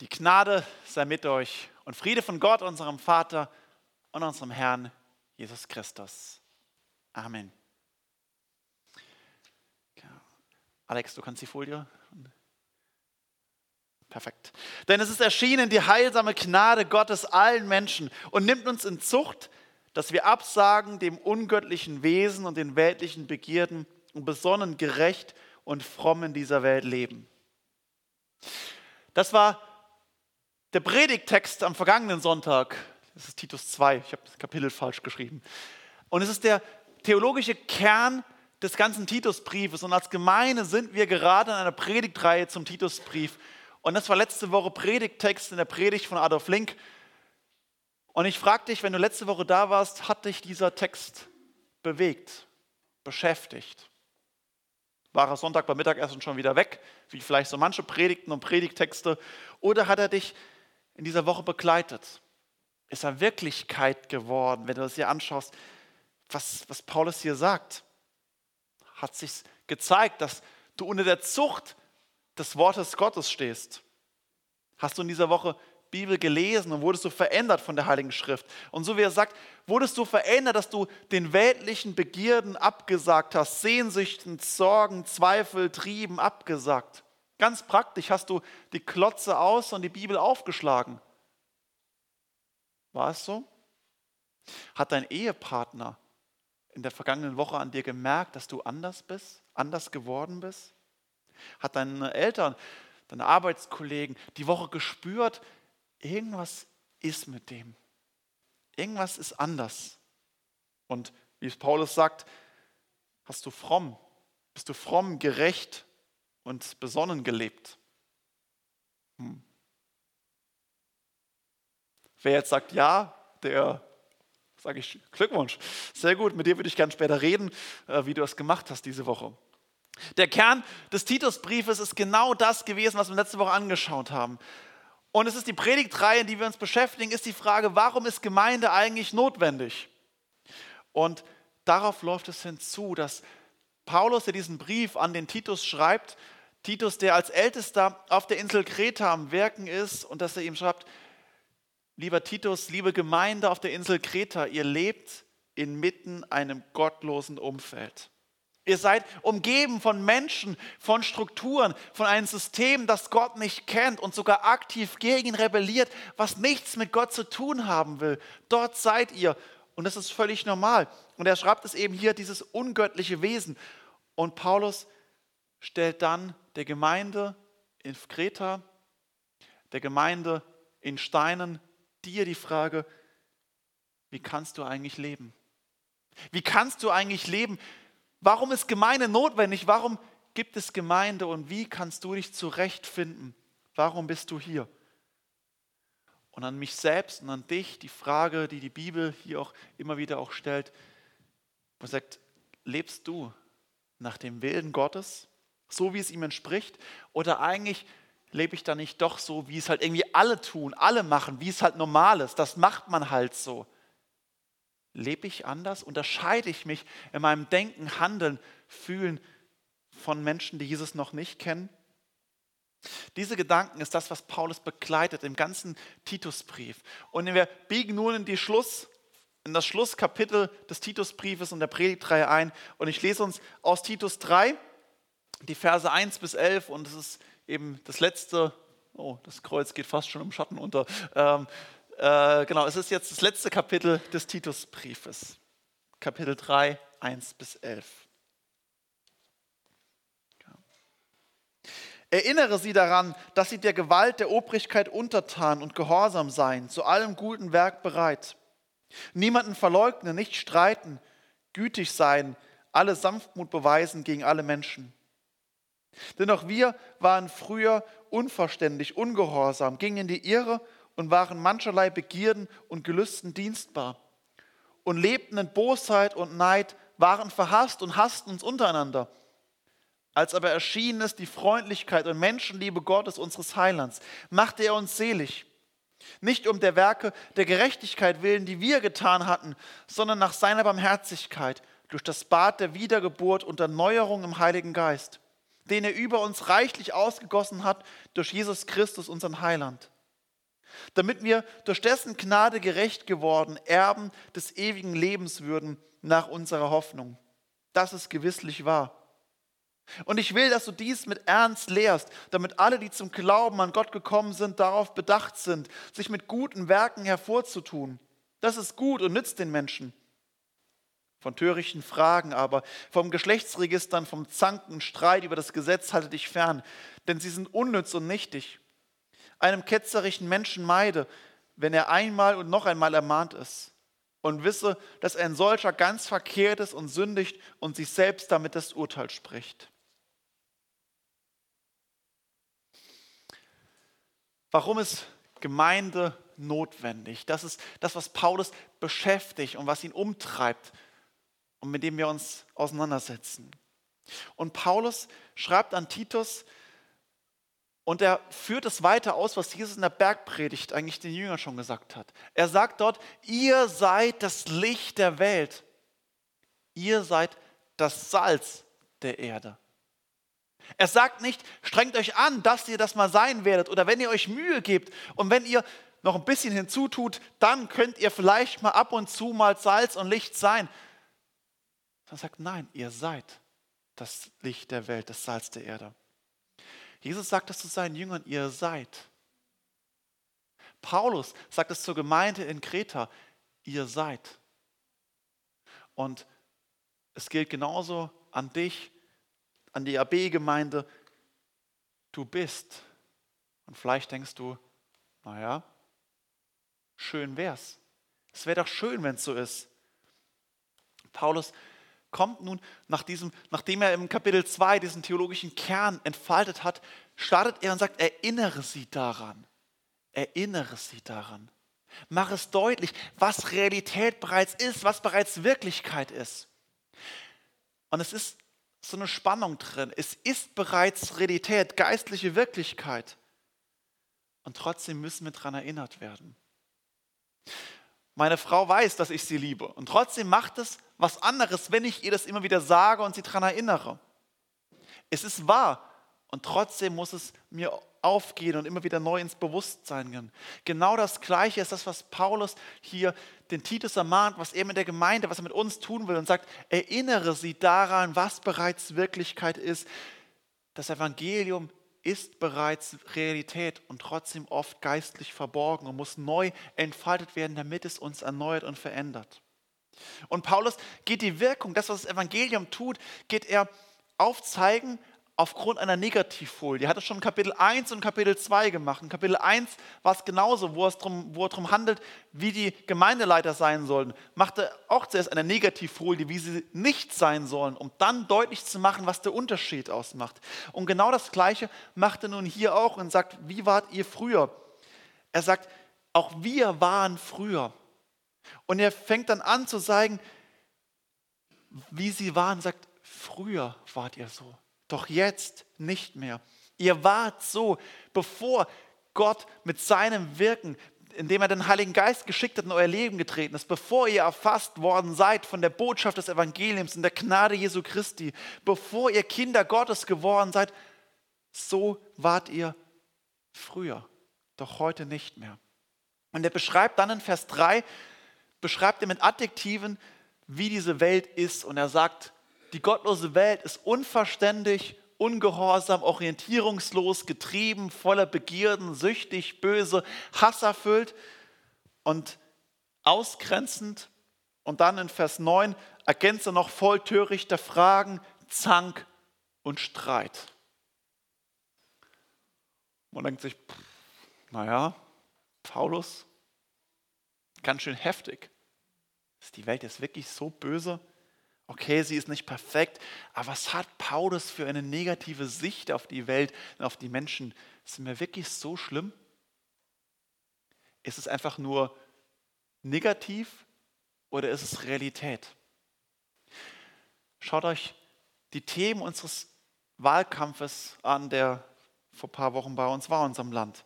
Die Gnade sei mit euch und Friede von Gott, unserem Vater und unserem Herrn Jesus Christus. Amen. Alex, du kannst die Folie. Perfekt. Denn es ist erschienen die heilsame Gnade Gottes allen Menschen und nimmt uns in Zucht, dass wir absagen dem ungöttlichen Wesen und den weltlichen Begierden und besonnen, gerecht und fromm in dieser Welt leben. Das war der Predigttext am vergangenen Sonntag, das ist Titus 2, ich habe das Kapitel falsch geschrieben. Und es ist der theologische Kern des ganzen Titusbriefes. Und als Gemeinde sind wir gerade in einer Predigtreihe zum Titusbrief. Und das war letzte Woche Predigttext in der Predigt von Adolf Link. Und ich frage dich, wenn du letzte Woche da warst, hat dich dieser Text bewegt, beschäftigt? War er Sonntag beim Mittagessen schon wieder weg, wie vielleicht so manche Predigten und Predigtexte? Oder hat er dich in dieser Woche begleitet? Ist er Wirklichkeit geworden, wenn du das hier anschaust, was, was Paulus hier sagt? Hat sich gezeigt, dass du unter der Zucht des Wortes Gottes stehst? Hast du in dieser Woche Bibel gelesen und wurdest du verändert von der Heiligen Schrift? Und so wie er sagt, wurdest du verändert, dass du den weltlichen Begierden abgesagt hast, Sehnsüchten, Sorgen, Zweifel, Trieben abgesagt. Ganz praktisch hast du die Klotze aus und die Bibel aufgeschlagen. War es so? Hat dein Ehepartner in der vergangenen Woche an dir gemerkt, dass du anders bist, anders geworden bist? Hat deine Eltern, deine Arbeitskollegen die Woche gespürt, irgendwas ist mit dem. Irgendwas ist anders. Und wie es Paulus sagt, hast du fromm, bist du fromm, gerecht, und besonnen gelebt. Hm. Wer jetzt sagt, ja, der sage ich Glückwunsch. Sehr gut, mit dir würde ich gerne später reden, äh, wie du das gemacht hast diese Woche. Der Kern des Titusbriefes ist genau das gewesen, was wir letzte Woche angeschaut haben. Und es ist die Predigtreihe, in die wir uns beschäftigen, ist die Frage, warum ist Gemeinde eigentlich notwendig? Und darauf läuft es hinzu, dass Paulus, der diesen Brief an den Titus schreibt, Titus, der als Ältester auf der Insel Kreta am Wirken ist und dass er ihm schreibt, lieber Titus, liebe Gemeinde auf der Insel Kreta, ihr lebt inmitten einem gottlosen Umfeld. Ihr seid umgeben von Menschen, von Strukturen, von einem System, das Gott nicht kennt und sogar aktiv gegen ihn rebelliert, was nichts mit Gott zu tun haben will. Dort seid ihr und das ist völlig normal. Und er schreibt es eben hier, dieses ungöttliche Wesen. Und Paulus stellt dann der Gemeinde in Kreta, der Gemeinde in Steinen dir die Frage, wie kannst du eigentlich leben? Wie kannst du eigentlich leben? Warum ist Gemeinde notwendig? Warum gibt es Gemeinde und wie kannst du dich zurechtfinden? Warum bist du hier? Und an mich selbst und an dich die Frage, die die Bibel hier auch immer wieder auch stellt, wo sagt, lebst du nach dem Willen Gottes? So wie es ihm entspricht? Oder eigentlich lebe ich da nicht doch so, wie es halt irgendwie alle tun, alle machen, wie es halt normal ist? Das macht man halt so. Lebe ich anders? Unterscheide ich mich in meinem Denken, Handeln, Fühlen von Menschen, die Jesus noch nicht kennen? Diese Gedanken ist das, was Paulus begleitet im ganzen Titusbrief. Und wir biegen nun in, die Schluss, in das Schlusskapitel des Titusbriefes und der Predigtreihe ein. Und ich lese uns aus Titus 3, die Verse 1 bis 11 und es ist eben das letzte, oh, das Kreuz geht fast schon im Schatten unter. Ähm, äh, genau, es ist jetzt das letzte Kapitel des Titusbriefes. Kapitel 3, 1 bis 11. Erinnere sie daran, dass sie der Gewalt der Obrigkeit untertan und gehorsam seien, zu allem guten Werk bereit. Niemanden verleugnen, nicht streiten, gütig sein, alle Sanftmut beweisen gegen alle Menschen. Denn auch wir waren früher unverständlich, ungehorsam, gingen in die Irre und waren mancherlei Begierden und Gelüsten dienstbar und lebten in Bosheit und Neid, waren verhasst und hassten uns untereinander. Als aber erschienen ist die Freundlichkeit und Menschenliebe Gottes, unseres Heilands, machte er uns selig. Nicht um der Werke der Gerechtigkeit willen, die wir getan hatten, sondern nach seiner Barmherzigkeit, durch das Bad der Wiedergeburt und Erneuerung im Heiligen Geist den er über uns reichlich ausgegossen hat durch Jesus Christus, unseren Heiland, damit wir durch dessen Gnade gerecht geworden Erben des ewigen Lebens würden nach unserer Hoffnung. Das ist gewisslich wahr. Und ich will, dass du dies mit Ernst lehrst, damit alle, die zum Glauben an Gott gekommen sind, darauf bedacht sind, sich mit guten Werken hervorzutun. Das ist gut und nützt den Menschen. Von törichten Fragen aber, vom Geschlechtsregistern, vom Zanken, Streit über das Gesetz halte dich fern, denn sie sind unnütz und nichtig. Einem ketzerischen Menschen meide, wenn er einmal und noch einmal ermahnt ist und wisse, dass ein solcher ganz verkehrt ist und sündigt und sich selbst damit das Urteil spricht. Warum ist Gemeinde notwendig? Das ist das, was Paulus beschäftigt und was ihn umtreibt und mit dem wir uns auseinandersetzen. Und Paulus schreibt an Titus, und er führt es weiter aus, was Jesus in der Bergpredigt eigentlich den Jüngern schon gesagt hat. Er sagt dort, ihr seid das Licht der Welt. Ihr seid das Salz der Erde. Er sagt nicht, strengt euch an, dass ihr das mal sein werdet oder wenn ihr euch Mühe gebt und wenn ihr noch ein bisschen hinzutut, dann könnt ihr vielleicht mal ab und zu mal Salz und Licht sein. Er sagt, nein, ihr seid das Licht der Welt, das Salz der Erde. Jesus sagt es zu seinen Jüngern, ihr seid. Paulus sagt es zur Gemeinde in Kreta, ihr seid. Und es gilt genauso an dich, an die AB-Gemeinde, du bist. Und vielleicht denkst du, naja, schön wär's. Es wäre doch schön, wenn es so ist. Paulus kommt nun, nach diesem, nachdem er im Kapitel 2 diesen theologischen Kern entfaltet hat, startet er und sagt, erinnere sie daran. Erinnere sie daran. Mach es deutlich, was Realität bereits ist, was bereits Wirklichkeit ist. Und es ist so eine Spannung drin. Es ist bereits Realität, geistliche Wirklichkeit. Und trotzdem müssen wir daran erinnert werden. Meine Frau weiß, dass ich sie liebe. Und trotzdem macht es was anderes, wenn ich ihr das immer wieder sage und sie daran erinnere. Es ist wahr und trotzdem muss es mir aufgehen und immer wieder neu ins Bewusstsein gehen. Genau das Gleiche ist das, was Paulus hier den Titus ermahnt, was er mit der Gemeinde, was er mit uns tun will und sagt, erinnere sie daran, was bereits Wirklichkeit ist. Das Evangelium ist bereits Realität und trotzdem oft geistlich verborgen und muss neu entfaltet werden, damit es uns erneuert und verändert. Und Paulus geht die Wirkung, das, was das Evangelium tut, geht er aufzeigen aufgrund einer Negativfolie. Er hat es schon in Kapitel 1 und Kapitel 2 gemacht. In Kapitel 1 war es genauso, wo, es drum, wo er darum handelt, wie die Gemeindeleiter sein sollen. Machte auch zuerst eine Negativfolie, wie sie nicht sein sollen, um dann deutlich zu machen, was der Unterschied ausmacht. Und genau das Gleiche macht er nun hier auch und sagt, wie wart ihr früher? Er sagt, auch wir waren früher. Und er fängt dann an zu sagen, wie sie waren, sagt, früher wart ihr so, doch jetzt nicht mehr. Ihr wart so, bevor Gott mit seinem Wirken, indem er den Heiligen Geist geschickt hat, in euer Leben getreten ist, bevor ihr erfasst worden seid von der Botschaft des Evangeliums und der Gnade Jesu Christi, bevor ihr Kinder Gottes geworden seid, so wart ihr früher, doch heute nicht mehr. Und er beschreibt dann in Vers 3, beschreibt er mit Adjektiven, wie diese Welt ist. Und er sagt, die gottlose Welt ist unverständig, ungehorsam, orientierungslos, getrieben, voller Begierden, süchtig, böse, hasserfüllt und ausgrenzend. Und dann in Vers 9 ergänzt er noch voll törichter Fragen, Zank und Streit. Man denkt sich, naja, Paulus, ganz schön heftig. Ist die Welt jetzt wirklich so böse? Okay, sie ist nicht perfekt, aber was hat Paulus für eine negative Sicht auf die Welt und auf die Menschen? Sind wir wirklich so schlimm? Ist es einfach nur negativ oder ist es Realität? Schaut euch die Themen unseres Wahlkampfes an, der vor ein paar Wochen bei uns war unserem Land.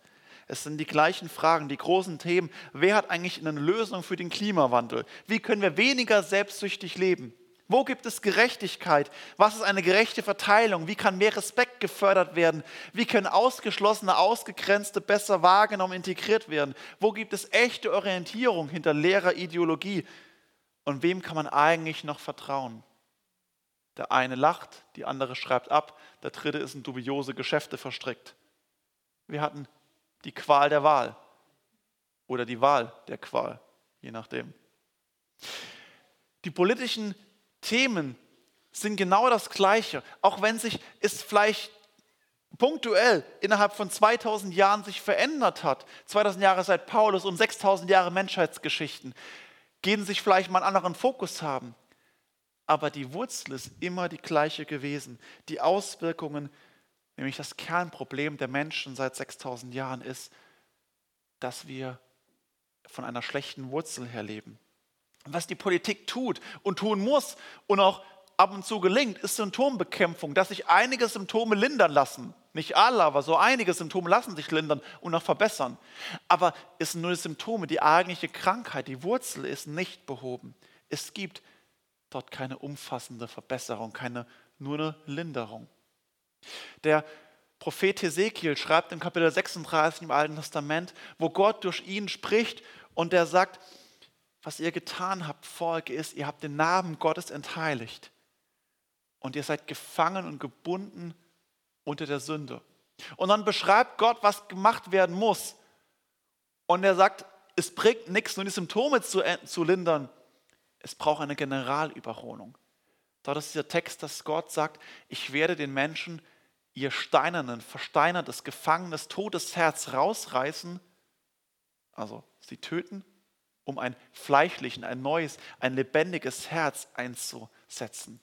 Es sind die gleichen Fragen, die großen Themen. Wer hat eigentlich eine Lösung für den Klimawandel? Wie können wir weniger selbstsüchtig leben? Wo gibt es Gerechtigkeit? Was ist eine gerechte Verteilung? Wie kann mehr Respekt gefördert werden? Wie können Ausgeschlossene, Ausgegrenzte besser wahrgenommen, integriert werden? Wo gibt es echte Orientierung hinter leerer Ideologie? Und wem kann man eigentlich noch vertrauen? Der eine lacht, die andere schreibt ab, der dritte ist in dubiose Geschäfte verstrickt. Wir hatten die Qual der Wahl oder die Wahl der Qual, je nachdem. Die politischen Themen sind genau das Gleiche, auch wenn sich es vielleicht punktuell innerhalb von 2000 Jahren sich verändert hat. 2000 Jahre seit Paulus und 6000 Jahre Menschheitsgeschichten gehen sich vielleicht mal einen anderen Fokus haben. Aber die Wurzel ist immer die gleiche gewesen. Die Auswirkungen, nämlich das Kernproblem der Menschen seit 6000 Jahren ist, dass wir von einer schlechten Wurzel her leben was die Politik tut und tun muss und auch ab und zu gelingt, ist Symptombekämpfung, dass sich einige Symptome lindern lassen. Nicht alle, aber so einige Symptome lassen sich lindern und auch verbessern. Aber es sind nur Symptome, die eigentliche Krankheit, die Wurzel ist nicht behoben. Es gibt dort keine umfassende Verbesserung, keine nur eine Linderung. Der Prophet Hesekiel schreibt im Kapitel 36 im Alten Testament, wo Gott durch ihn spricht und der sagt, was ihr getan habt, Volk, ist, ihr habt den Namen Gottes entheiligt. Und ihr seid gefangen und gebunden unter der Sünde. Und dann beschreibt Gott, was gemacht werden muss. Und er sagt, es bringt nichts, nur die Symptome zu, zu lindern. Es braucht eine Generalüberholung. Dort ist dieser Text, dass Gott sagt, ich werde den Menschen ihr steinernen, versteinertes, gefangenes, totes Herz rausreißen, also sie töten um ein fleischlichen, ein neues, ein lebendiges Herz einzusetzen.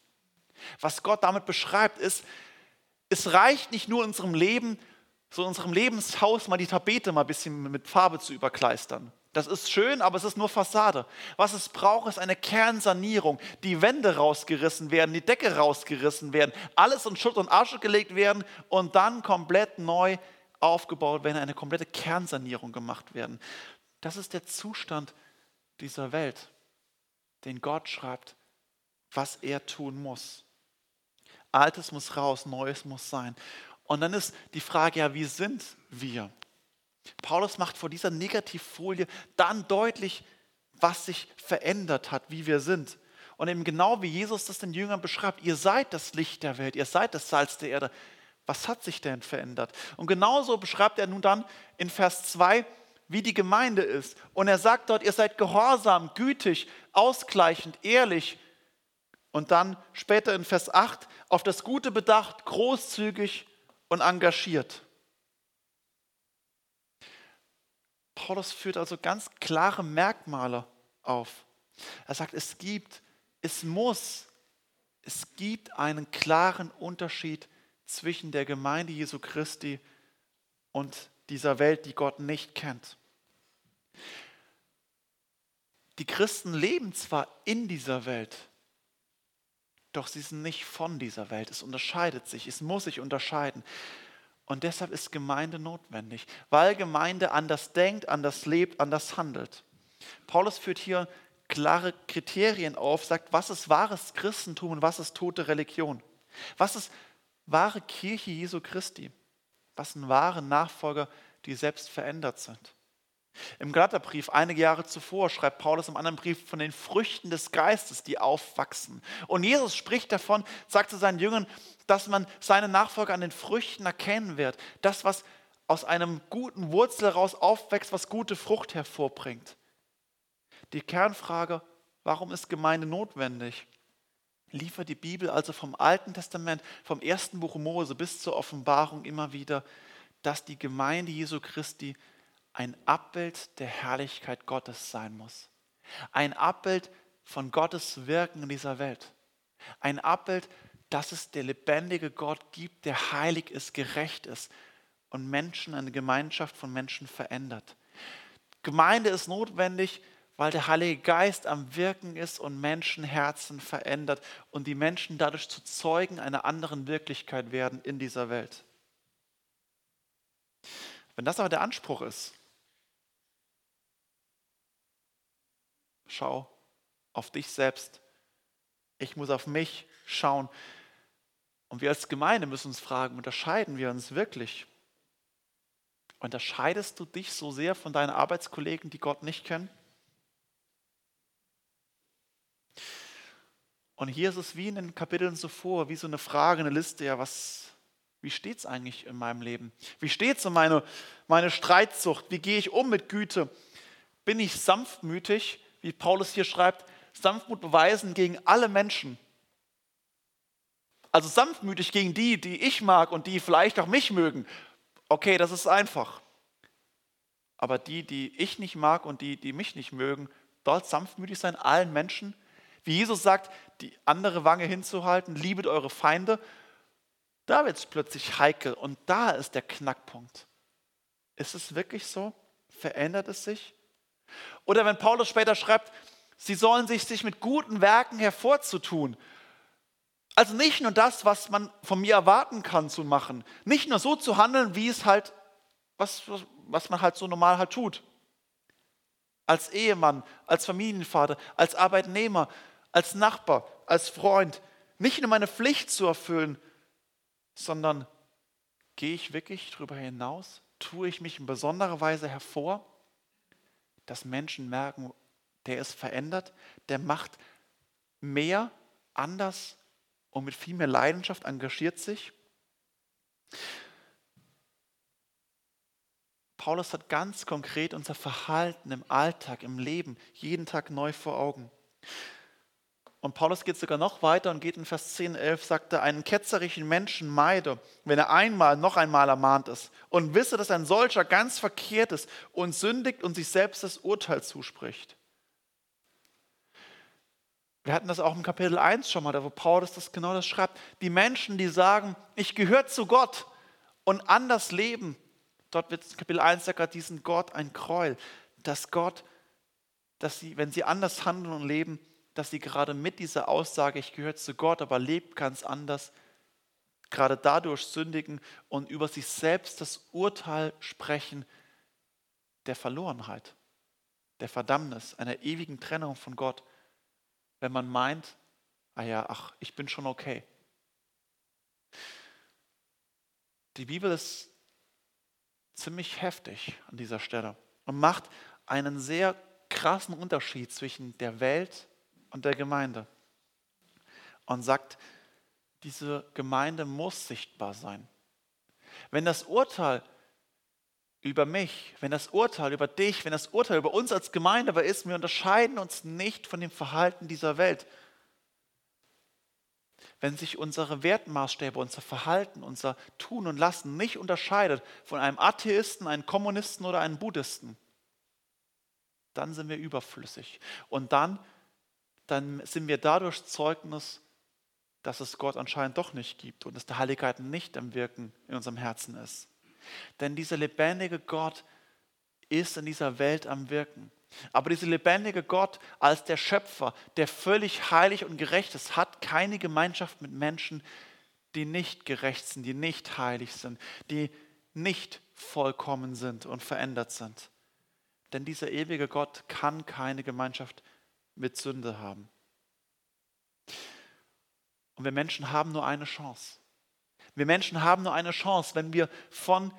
Was Gott damit beschreibt, ist, es reicht nicht nur unserem Leben, so unserem Lebenshaus mal die Tapete mal ein bisschen mit Farbe zu überkleistern. Das ist schön, aber es ist nur Fassade. Was es braucht, ist eine Kernsanierung. Die Wände rausgerissen werden, die Decke rausgerissen werden, alles in Schutt und Asche gelegt werden und dann komplett neu aufgebaut werden, eine komplette Kernsanierung gemacht werden. Das ist der Zustand, dieser Welt, den Gott schreibt, was er tun muss. Altes muss raus, Neues muss sein. Und dann ist die Frage, ja, wie sind wir? Paulus macht vor dieser Negativfolie dann deutlich, was sich verändert hat, wie wir sind. Und eben genau wie Jesus das den Jüngern beschreibt, ihr seid das Licht der Welt, ihr seid das Salz der Erde. Was hat sich denn verändert? Und genauso beschreibt er nun dann in Vers 2, wie die Gemeinde ist. Und er sagt dort, ihr seid gehorsam, gütig, ausgleichend, ehrlich. Und dann später in Vers 8, auf das Gute bedacht, großzügig und engagiert. Paulus führt also ganz klare Merkmale auf. Er sagt, es gibt, es muss, es gibt einen klaren Unterschied zwischen der Gemeinde Jesu Christi und dieser Welt, die Gott nicht kennt. Die Christen leben zwar in dieser Welt, doch sie sind nicht von dieser Welt. Es unterscheidet sich, es muss sich unterscheiden. Und deshalb ist Gemeinde notwendig, weil Gemeinde anders denkt, anders lebt, anders handelt. Paulus führt hier klare Kriterien auf, sagt, was ist wahres Christentum und was ist tote Religion? Was ist wahre Kirche Jesu Christi? Was sind wahre Nachfolger, die selbst verändert sind? Im Galaterbrief einige Jahre zuvor schreibt Paulus im anderen Brief von den Früchten des Geistes, die aufwachsen. Und Jesus spricht davon, sagt zu seinen Jüngern, dass man seine Nachfolger an den Früchten erkennen wird. Das, was aus einem guten Wurzel heraus aufwächst, was gute Frucht hervorbringt. Die Kernfrage, warum ist Gemeinde notwendig? Liefert die Bibel also vom Alten Testament, vom ersten Buch Mose bis zur Offenbarung immer wieder, dass die Gemeinde Jesu Christi ein Abbild der Herrlichkeit Gottes sein muss. Ein Abbild von Gottes Wirken in dieser Welt. Ein Abbild, dass es der lebendige Gott gibt, der heilig ist, gerecht ist und Menschen, eine Gemeinschaft von Menschen verändert. Gemeinde ist notwendig, weil der Heilige Geist am Wirken ist und Menschenherzen verändert und die Menschen dadurch zu Zeugen einer anderen Wirklichkeit werden in dieser Welt. Wenn das aber der Anspruch ist, Schau auf dich selbst Ich muss auf mich schauen. Und wir als Gemeinde müssen uns fragen, unterscheiden wir uns wirklich? Unterscheidest du dich so sehr von deinen Arbeitskollegen, die Gott nicht kennen? Und hier ist es wie in den Kapiteln zuvor, wie so eine Frage, eine Liste, ja, was, wie steht es eigentlich in meinem Leben? Wie steht es um meine, meine Streitsucht? Wie gehe ich um mit Güte? Bin ich sanftmütig, wie Paulus hier schreibt, Sanftmut beweisen gegen alle Menschen? Also sanftmütig gegen die, die ich mag und die vielleicht auch mich mögen. Okay, das ist einfach. Aber die, die ich nicht mag und die, die mich nicht mögen, dort sanftmütig sein, allen Menschen. Wie Jesus sagt, die andere Wange hinzuhalten, liebet eure Feinde. Da wird es plötzlich heikel und da ist der Knackpunkt. Ist es wirklich so? Verändert es sich? Oder wenn Paulus später schreibt, sie sollen sich, sich mit guten Werken hervorzutun. Also nicht nur das, was man von mir erwarten kann zu machen, nicht nur so zu handeln, wie es halt, was, was man halt so normal halt tut. Als Ehemann, als Familienvater, als Arbeitnehmer, als Nachbar, als Freund. Nicht nur meine Pflicht zu erfüllen, sondern gehe ich wirklich darüber hinaus? Tue ich mich in besonderer Weise hervor, dass Menschen merken, der ist verändert, der macht mehr, anders und mit viel mehr Leidenschaft engagiert sich? Paulus hat ganz konkret unser Verhalten im Alltag, im Leben, jeden Tag neu vor Augen. Und Paulus geht sogar noch weiter und geht in Vers 10, 11, sagt er, einen ketzerischen Menschen meide, wenn er einmal, noch einmal ermahnt ist und wisse, dass ein solcher ganz verkehrt ist und sündigt und sich selbst das Urteil zuspricht. Wir hatten das auch im Kapitel 1 schon mal, da wo Paulus das genau das schreibt. Die Menschen, die sagen, ich gehöre zu Gott und anders leben, dort wird in Kapitel 1 sagt diesen Gott ein Gräuel, dass Gott, dass sie, wenn sie anders handeln und leben, dass sie gerade mit dieser Aussage, ich gehöre zu Gott, aber lebt ganz anders, gerade dadurch sündigen und über sich selbst das Urteil sprechen der Verlorenheit, der Verdammnis, einer ewigen Trennung von Gott, wenn man meint, ah ja, ach, ich bin schon okay. Die Bibel ist ziemlich heftig an dieser Stelle und macht einen sehr krassen Unterschied zwischen der Welt und der Gemeinde. Und sagt, diese Gemeinde muss sichtbar sein. Wenn das Urteil über mich, wenn das Urteil über dich, wenn das Urteil über uns als Gemeinde aber ist, wir unterscheiden uns nicht von dem Verhalten dieser Welt. Wenn sich unsere Wertmaßstäbe, unser Verhalten, unser Tun und Lassen nicht unterscheidet von einem Atheisten, einem Kommunisten oder einem Buddhisten, dann sind wir überflüssig. Und dann dann sind wir dadurch Zeugnis, dass es Gott anscheinend doch nicht gibt und dass der Heiligkeit nicht am Wirken in unserem Herzen ist. Denn dieser lebendige Gott ist in dieser Welt am Wirken. Aber dieser lebendige Gott als der Schöpfer, der völlig heilig und gerecht ist, hat keine Gemeinschaft mit Menschen, die nicht gerecht sind, die nicht heilig sind, die nicht vollkommen sind und verändert sind. Denn dieser ewige Gott kann keine Gemeinschaft mit Sünde haben. Und wir Menschen haben nur eine Chance. Wir Menschen haben nur eine Chance, wenn wir von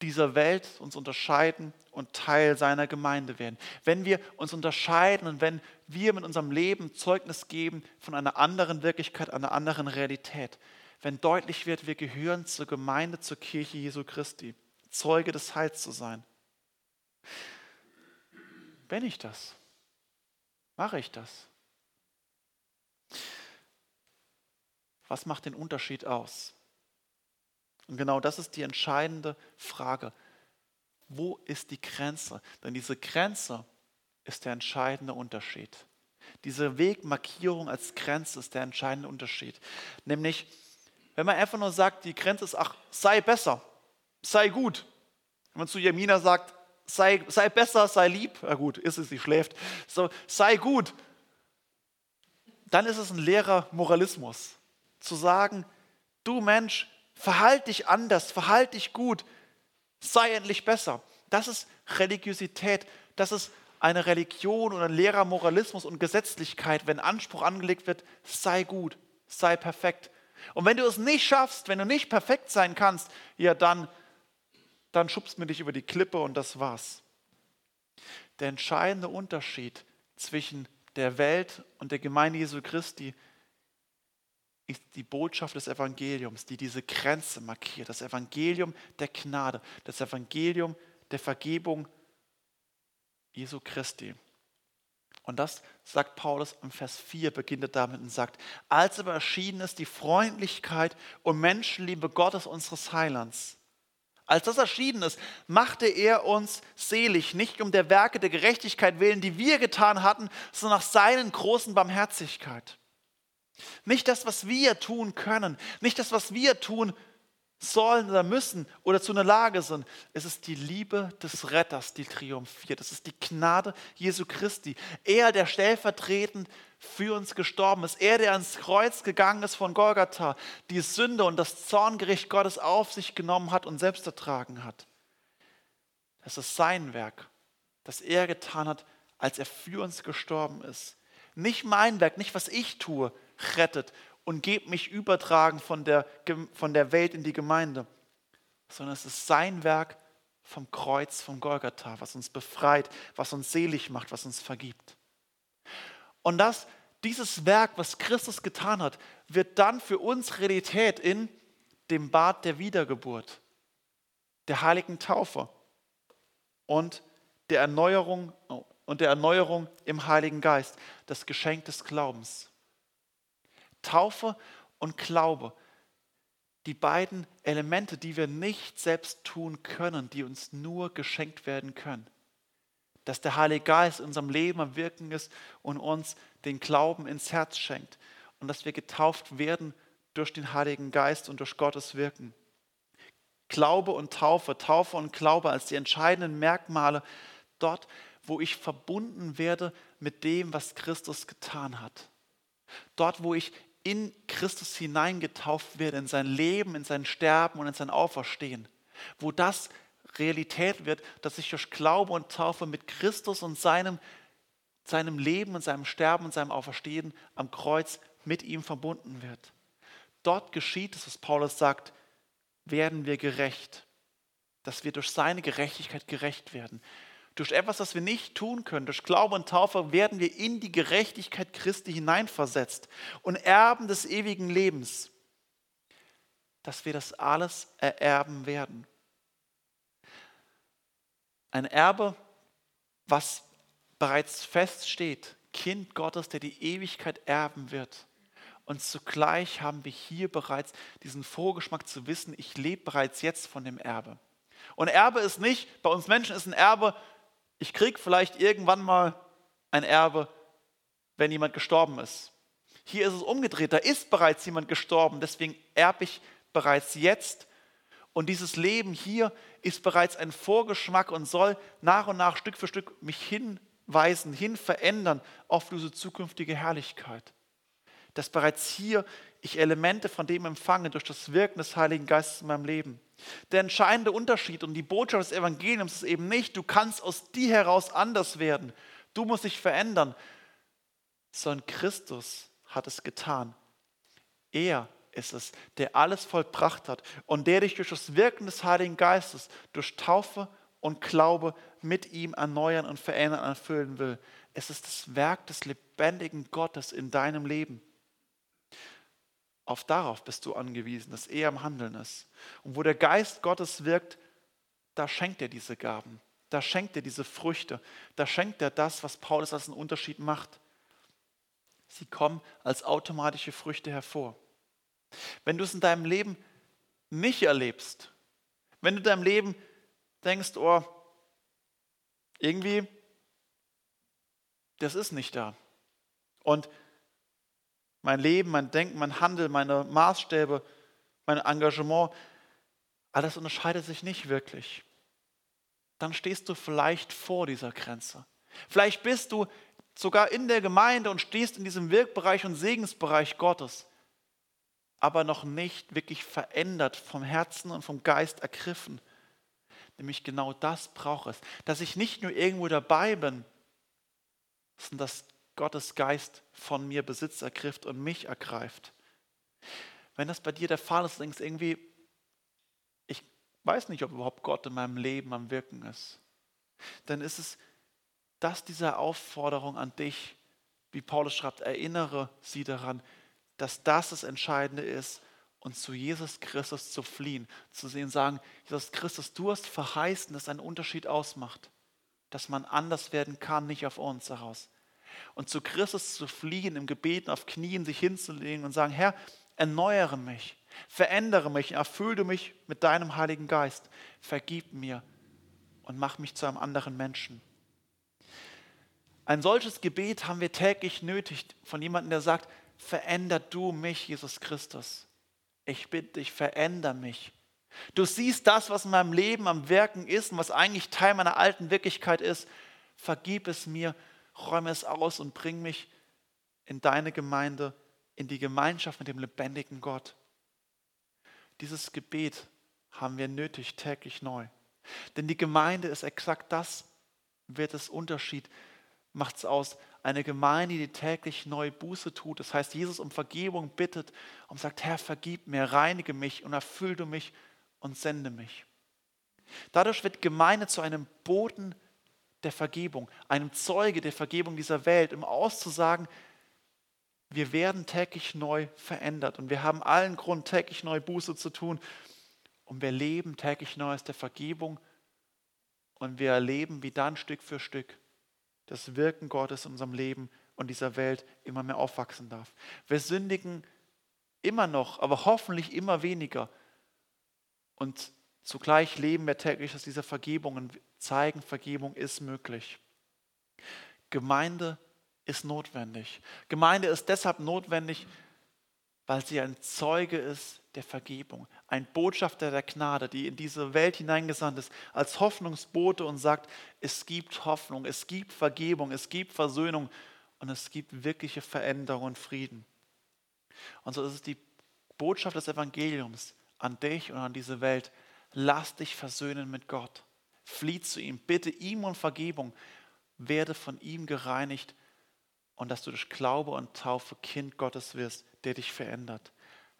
dieser Welt uns unterscheiden und Teil seiner Gemeinde werden. Wenn wir uns unterscheiden und wenn wir mit unserem Leben Zeugnis geben von einer anderen Wirklichkeit, einer anderen Realität. Wenn deutlich wird, wir gehören zur Gemeinde, zur Kirche Jesu Christi, Zeuge des Heils zu sein. Wenn ich das, Mache ich das? Was macht den Unterschied aus? Und genau das ist die entscheidende Frage. Wo ist die Grenze? Denn diese Grenze ist der entscheidende Unterschied. Diese Wegmarkierung als Grenze ist der entscheidende Unterschied. Nämlich, wenn man einfach nur sagt, die Grenze ist, ach, sei besser, sei gut. Wenn man zu Jamina sagt, sei, sei besser, sei lieb. Na gut, ist es, sie schläft. So, sei gut. Dann ist es ein leerer Moralismus. Zu sagen, du Mensch, verhalte dich anders, verhalte dich gut, sei endlich besser. Das ist Religiosität. Das ist eine Religion oder ein leerer Moralismus und Gesetzlichkeit, wenn Anspruch angelegt wird, sei gut, sei perfekt. Und wenn du es nicht schaffst, wenn du nicht perfekt sein kannst, ja, dann, dann schubst mir dich über die Klippe und das war's. Der entscheidende Unterschied zwischen der Welt und der Gemeinde Jesu Christi ist die Botschaft des Evangeliums, die diese Grenze markiert. Das Evangelium der Gnade, das Evangelium der Vergebung Jesu Christi. Und das sagt Paulus im Vers 4, beginnt er damit und sagt, als aber erschienen ist die Freundlichkeit und Menschenliebe Gottes unseres Heilands. Als das erschienen ist, machte er uns selig, nicht um der Werke der Gerechtigkeit willen, die wir getan hatten, sondern nach seinen großen Barmherzigkeit. Nicht das, was wir tun können, nicht das, was wir tun sollen oder müssen oder zu einer Lage sind. Es ist die Liebe des Retters, die triumphiert. Es ist die Gnade Jesu Christi. Er, der stellvertretend für uns gestorben ist. Er, der ans Kreuz gegangen ist von Golgatha, die Sünde und das Zorngericht Gottes auf sich genommen hat und selbst ertragen hat. Es ist sein Werk, das er getan hat, als er für uns gestorben ist. Nicht mein Werk, nicht was ich tue, rettet und gebt mich übertragen von der, von der Welt in die Gemeinde, sondern es ist sein Werk vom Kreuz, vom Golgatha, was uns befreit, was uns selig macht, was uns vergibt. Und das, dieses Werk, was Christus getan hat, wird dann für uns Realität in dem Bad der Wiedergeburt, der heiligen Taufe und der Erneuerung und der Erneuerung im Heiligen Geist, das Geschenk des Glaubens. Taufe und Glaube, die beiden Elemente, die wir nicht selbst tun können, die uns nur geschenkt werden können. Dass der Heilige Geist in unserem Leben am Wirken ist und uns den Glauben ins Herz schenkt. Und dass wir getauft werden durch den Heiligen Geist und durch Gottes Wirken. Glaube und Taufe, Taufe und Glaube als die entscheidenden Merkmale dort, wo ich verbunden werde mit dem, was Christus getan hat. Dort, wo ich in Christus hineingetauft werde, in sein Leben, in sein Sterben und in sein Auferstehen. Wo das Realität wird, dass ich durch Glaube und Taufe mit Christus und seinem, seinem Leben und seinem Sterben und seinem Auferstehen am Kreuz mit ihm verbunden wird. Dort geschieht es, was Paulus sagt, werden wir gerecht, dass wir durch seine Gerechtigkeit gerecht werden. Durch etwas, was wir nicht tun können, durch Glaube und Taufe, werden wir in die Gerechtigkeit Christi hineinversetzt und Erben des ewigen Lebens, dass wir das alles ererben werden. Ein Erbe, was bereits feststeht, Kind Gottes, der die Ewigkeit erben wird. Und zugleich haben wir hier bereits diesen Vorgeschmack zu wissen, ich lebe bereits jetzt von dem Erbe. Und Erbe ist nicht, bei uns Menschen ist ein Erbe, ich kriege vielleicht irgendwann mal ein Erbe, wenn jemand gestorben ist. Hier ist es umgedreht, da ist bereits jemand gestorben, deswegen erbe ich bereits jetzt. Und dieses Leben hier ist bereits ein Vorgeschmack und soll nach und nach Stück für Stück mich hinweisen, hin verändern auf diese zukünftige Herrlichkeit. Dass bereits hier ich Elemente von dem empfange durch das Wirken des Heiligen Geistes in meinem Leben. Der entscheidende Unterschied und die Botschaft des Evangeliums ist eben nicht, du kannst aus dir heraus anders werden, du musst dich verändern, sondern Christus hat es getan. Er ist es, der alles vollbracht hat und der dich durch das Wirken des Heiligen Geistes, durch Taufe und Glaube mit ihm erneuern und verändern, erfüllen will. Es ist das Werk des lebendigen Gottes in deinem Leben. Auf darauf bist du angewiesen, dass er im Handeln ist. Und wo der Geist Gottes wirkt, da schenkt er diese Gaben, da schenkt er diese Früchte, da schenkt er das, was Paulus als einen Unterschied macht. Sie kommen als automatische Früchte hervor. Wenn du es in deinem Leben nicht erlebst, wenn du in deinem Leben denkst, oh, irgendwie, das ist nicht da. Und mein Leben, mein Denken, mein Handeln, meine Maßstäbe, mein Engagement, alles unterscheidet sich nicht wirklich. Dann stehst du vielleicht vor dieser Grenze. Vielleicht bist du sogar in der Gemeinde und stehst in diesem Wirkbereich und Segensbereich Gottes, aber noch nicht wirklich verändert, vom Herzen und vom Geist ergriffen. Nämlich genau das braucht es, dass ich nicht nur irgendwo dabei bin, sondern dass Gottes Geist von mir Besitz ergriff und mich ergreift. Wenn das bei dir der Fall ist, denkst irgendwie, ich weiß nicht, ob überhaupt Gott in meinem Leben am Wirken ist, dann ist es das dieser Aufforderung an dich, wie Paulus schreibt, erinnere sie daran, dass das das Entscheidende ist und zu Jesus Christus zu fliehen, zu sehen, sagen, Jesus Christus, du hast verheißen, dass ein Unterschied ausmacht, dass man anders werden kann, nicht auf uns heraus. Und zu Christus zu fliehen, im Gebeten auf Knien sich hinzulegen und sagen, Herr, erneuere mich, verändere mich, erfülle mich mit deinem Heiligen Geist, vergib mir und mach mich zu einem anderen Menschen. Ein solches Gebet haben wir täglich nötig von jemandem, der sagt, veränder du mich, Jesus Christus. Ich bitte dich, veränder mich. Du siehst das, was in meinem Leben am Wirken ist und was eigentlich Teil meiner alten Wirklichkeit ist. Vergib es mir, räume es aus und bring mich in deine Gemeinde, in die Gemeinschaft mit dem lebendigen Gott. Dieses Gebet haben wir nötig täglich neu. Denn die Gemeinde ist exakt das, wird es Unterschied, macht es aus. Eine Gemeinde, die täglich neu Buße tut. Das heißt, Jesus um Vergebung bittet und sagt, Herr, vergib mir, reinige mich und erfüll du mich und sende mich. Dadurch wird Gemeinde zu einem Boten der Vergebung, einem Zeuge der Vergebung dieser Welt, um auszusagen, wir werden täglich neu verändert und wir haben allen Grund, täglich neu Buße zu tun und wir leben täglich neu aus der Vergebung und wir erleben, wie dann Stück für Stück das Wirken Gottes in unserem Leben und dieser Welt immer mehr aufwachsen darf. Wir sündigen immer noch, aber hoffentlich immer weniger. Und zugleich leben wir täglich aus dieser Vergebung und zeigen, Vergebung ist möglich. Gemeinde ist notwendig. Gemeinde ist deshalb notwendig, weil sie ein Zeuge ist der Vergebung, ein Botschafter der Gnade, die in diese Welt hineingesandt ist, als Hoffnungsbote und sagt, es gibt Hoffnung, es gibt Vergebung, es gibt Versöhnung und es gibt wirkliche Veränderung und Frieden. Und so ist es die Botschaft des Evangeliums an dich und an diese Welt. Lass dich versöhnen mit Gott. Flieh zu ihm, bitte ihm um Vergebung, werde von ihm gereinigt und dass du durch Glaube und Taufe Kind Gottes wirst, der dich verändert.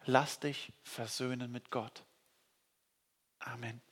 Lass dich versöhnen mit Gott. Amen.